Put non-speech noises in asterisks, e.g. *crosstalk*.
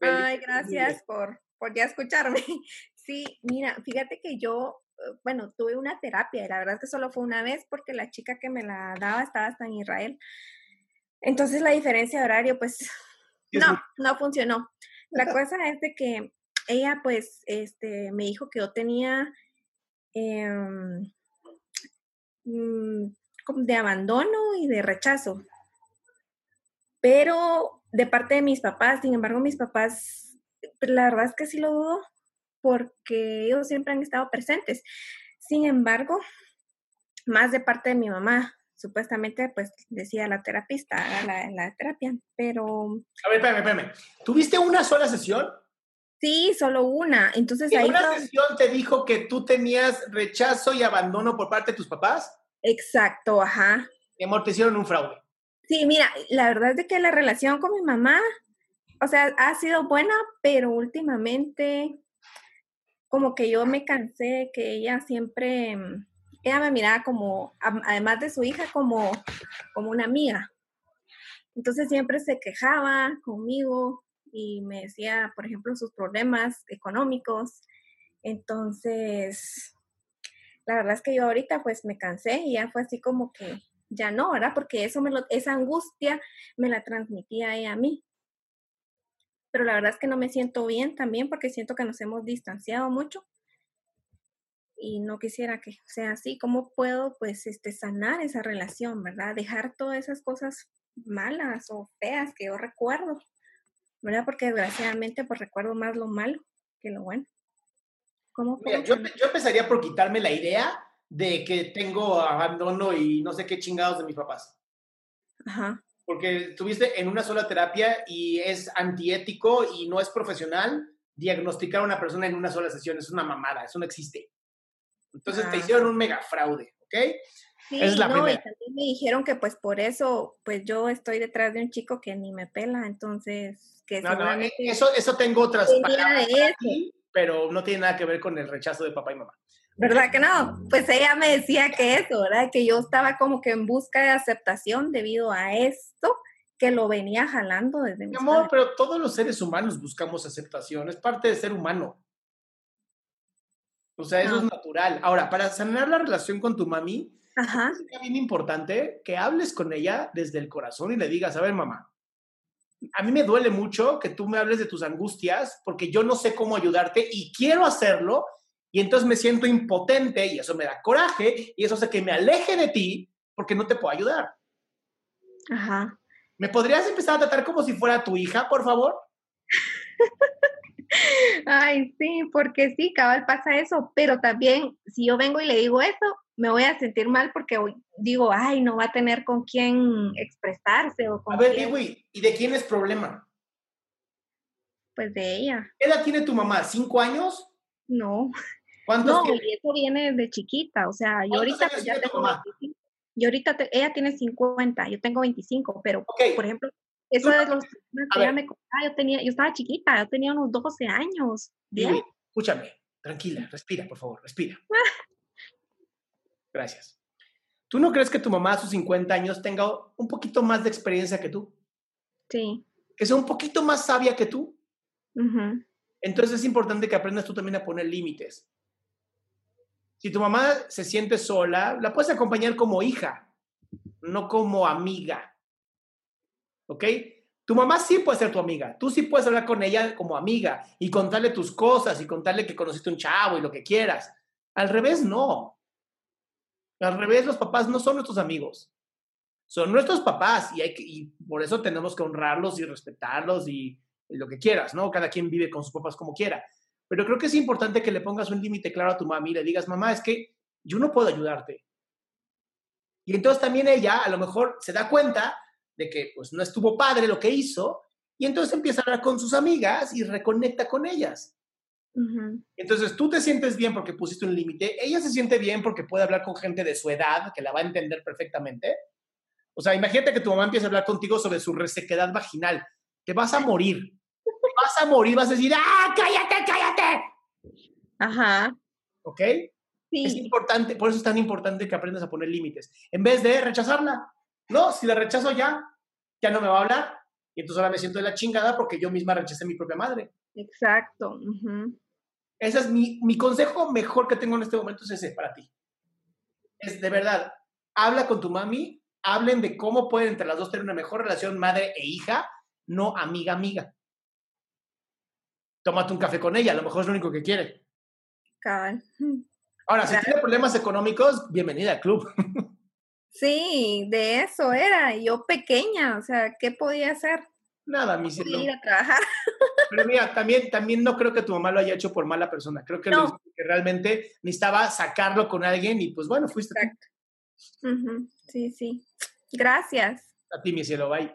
Ay, gracias por, por ya escucharme. *laughs* Sí, mira, fíjate que yo, eh, bueno, tuve una terapia y la verdad es que solo fue una vez porque la chica que me la daba estaba hasta en Israel. Entonces la diferencia de horario, pues, *laughs* no, no funcionó. La *laughs* cosa es de que ella, pues, este, me dijo que yo tenía como de abandono y de rechazo. Pero de parte de mis papás, sin embargo, mis papás, pues, la verdad es que sí lo dudo, porque ellos siempre han estado presentes. Sin embargo, más de parte de mi mamá, supuestamente, pues decía la terapista, la, la terapia, pero A ver, espérame, espérame. ¿Tuviste una sola sesión? sí, solo una. Entonces ¿En ahí una sesión te dijo que tú tenías rechazo y abandono por parte de tus papás? Exacto, ajá. Mi amor, te hicieron un fraude. Sí, mira, la verdad es que la relación con mi mamá, o sea, ha sido buena, pero últimamente como que yo me cansé que ella siempre, mm, ella me miraba como, además de su hija, como, como una amiga. Entonces siempre se quejaba conmigo y me decía, por ejemplo, sus problemas económicos. Entonces, la verdad es que yo ahorita pues me cansé y ya fue así como que ya no, ¿verdad? Porque eso me lo, esa angustia me la transmitía ella a mí. Pero la verdad es que no me siento bien también porque siento que nos hemos distanciado mucho y no quisiera que sea así. ¿Cómo puedo pues este sanar esa relación, verdad? Dejar todas esas cosas malas o feas que yo recuerdo, ¿verdad? Porque desgraciadamente pues recuerdo más lo malo que lo bueno. ¿Cómo Mira, puedo yo, yo empezaría por quitarme la idea de que tengo abandono y no sé qué chingados de mis papás. Ajá. Porque estuviste en una sola terapia y es antiético y no es profesional diagnosticar a una persona en una sola sesión. Es una mamada, eso no existe. Entonces te Ah. hicieron un mega fraude, ¿ok? Sí, es la no, y primera. también me dijeron que pues por eso, pues yo estoy detrás de un chico que ni me pela, entonces que No, no, eh, eso, eso tengo otras palabras pero no tiene nada que ver con el rechazo de papá y mamá. ¿Verdad que no? Pues ella me decía que eso, ¿verdad? Que yo estaba como que en busca de aceptación debido a esto que lo venía jalando desde Mi amor, padres. pero todos los seres humanos buscamos aceptación, es parte de ser humano. O sea, eso Ah. es natural. Ahora, para sanar la relación con tu mami, Ajá, es bien importante que hables con ella desde el corazón y le digas, a ver, mamá, a mí me duele mucho que tú me hables de tus angustias porque yo no sé cómo ayudarte y quiero hacerlo y entonces me siento impotente y eso me da coraje y eso hace que me aleje de ti porque no te puedo ayudar. ajá. ¿Me podrías empezar a tratar como si fuera tu hija, por favor? Ay, sí, porque sí, cabal pasa eso, pero también si yo vengo y le digo eso, me voy a sentir mal porque digo, ay, no va a tener con quién expresarse o con A ver, quién- ¿y de quién es problema? Pues de ella. ¿Qué edad tiene tu mamá? ¿Cinco años? No, ¿Cuántos no, tiene? y eso viene de chiquita, o sea, yo ¿Cuántos ahorita pues, ya tengo mamá? 25. Yo ahorita, te- ella tiene 50, yo tengo 25, pero por ejemplo, eso de los que ella me contaba, yo tenía, yo estaba chiquita, yo tenía unos 12 años, 10. Vivi, escúchame, tranquila, respira, por favor, respira. Gracias. ¿Tú no crees que tu mamá a sus 50 años tenga un poquito más de experiencia que tú? Sí. Que sea un poquito más sabia que tú. Entonces es importante que aprendas tú también a poner límites. Si tu mamá se siente sola, la puedes acompañar como hija, no como amiga. ¿Ok? Tu mamá sí puede ser tu amiga. Tú sí puedes hablar con ella como amiga y contarle tus cosas y contarle que conociste un chavo y lo que quieras. Al revés, no. Al revés, los papás no son nuestros amigos. Son nuestros papás y, hay que, por eso tenemos que honrarlos y respetarlos y lo que quieras, ¿no? Cada quien vive con sus papás como quiera. Pero creo que es importante que le pongas un límite claro a tu mamá y le digas, mamá, es que yo no puedo ayudarte. Y entonces también ella a lo mejor se da cuenta de que pues no estuvo padre lo que hizo y entonces empieza a hablar con sus amigas y reconecta con ellas. Entonces tú te sientes bien porque pusiste un límite, ella se siente bien porque puede hablar con gente de su edad que la va a entender perfectamente. O sea, imagínate que tu mamá empieza a hablar contigo sobre su resequedad vaginal. Te vas a morir. Te vas a morir, vas a decir, ¡ah, cállate, cállate! Ajá. ¿Ok? Es Sí, importante, por eso es tan importante que aprendas a poner límites. En vez de rechazarla. No, si la rechazo ya, ya no me va a hablar. Y entonces ahora me siento de la chingada porque yo misma rechacé a mi propia madre. exacto. ujú. Ese es mi, mi consejo mejor que tengo en este momento, es ese para ti. Es de verdad, habla con tu mami, hablen de cómo pueden entre las dos tener una mejor relación madre e hija, no amiga amiga. Tómate un café con ella, a lo mejor es lo único que quiere. Cabal. Ahora, si tiene problemas económicos, bienvenida al club. Sí, de eso era. Yo pequeña, o sea, ¿qué podía hacer? Nada, mi cielo. ir a trabajar. *laughs* Pero mira, también, también no creo que tu mamá lo haya hecho por mala persona. Creo que, No. porque realmente necesitaba sacarlo con alguien y pues bueno, fuiste. Exacto. Sí, sí. Gracias. a ti, mi cielo. Bye.